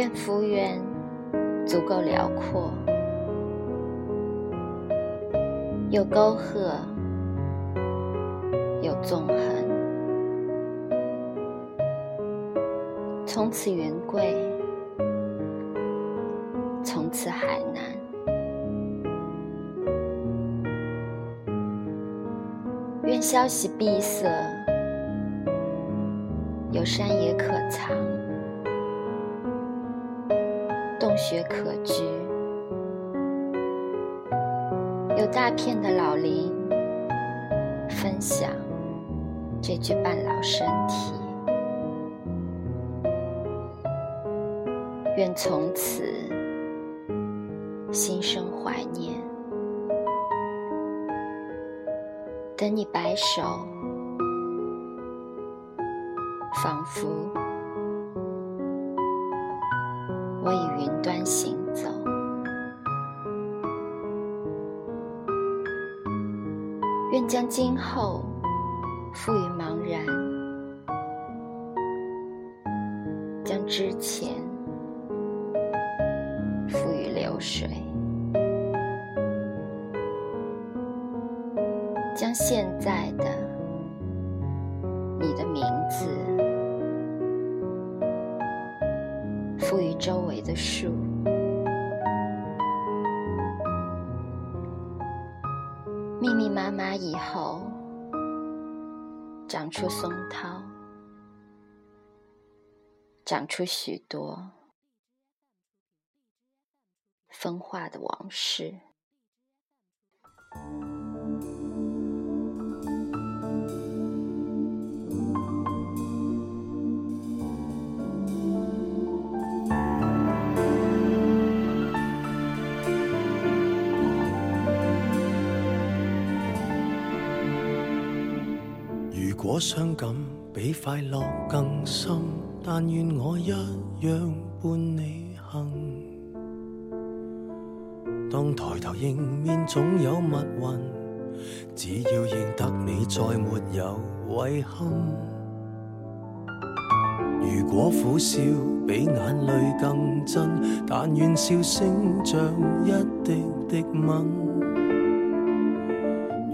愿福缘足够辽阔，有沟壑，有纵横，从此云贵，从此海南。愿消息闭塞，有山野可藏。洞穴可居，有大片的老林分享这具半老身体。愿从此心生怀念，等你摆手，仿佛。我以云端行走，愿将今后赋予茫然，将之前赋予流水，将现在的你的名字。周围的树，密密麻麻以后，长出松涛，长出许多风化的往事。伤感比快乐更深，但愿我一样伴你行。当抬头迎面总有密云，只要认得你，再没有遗憾。如果苦笑比眼泪更真，但愿笑声像一滴滴吻。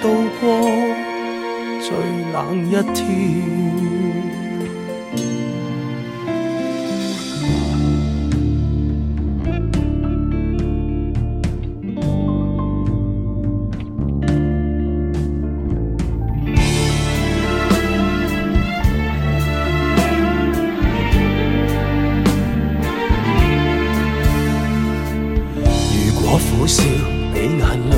度过最冷一天。如果苦笑比眼泪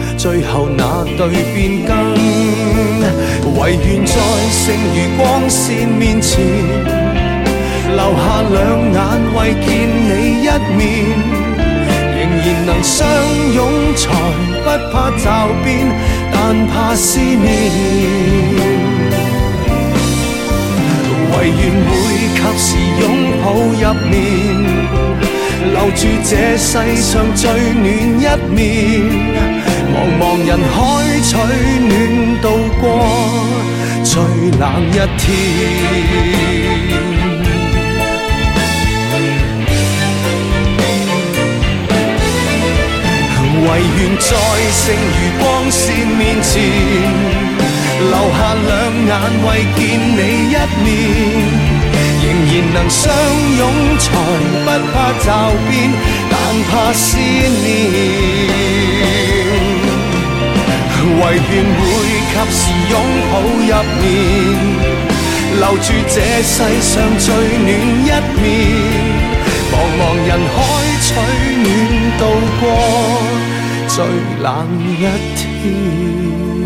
最后那对变更。唯愿在剩余光线面前，留下两眼为见你一面。仍然能相拥，才不怕骤变，但怕思念。唯愿会及时拥抱入眠，留住这世上最暖一面。茫茫人海取暖，度过最冷一天。唯愿在剩余光线面前，留下两眼为见你一面。仍然能相拥，才不怕骤变，但怕思念。唯愿会及时拥抱入眠，留住这世上最暖一面。茫茫人海取暖，度过最冷一天。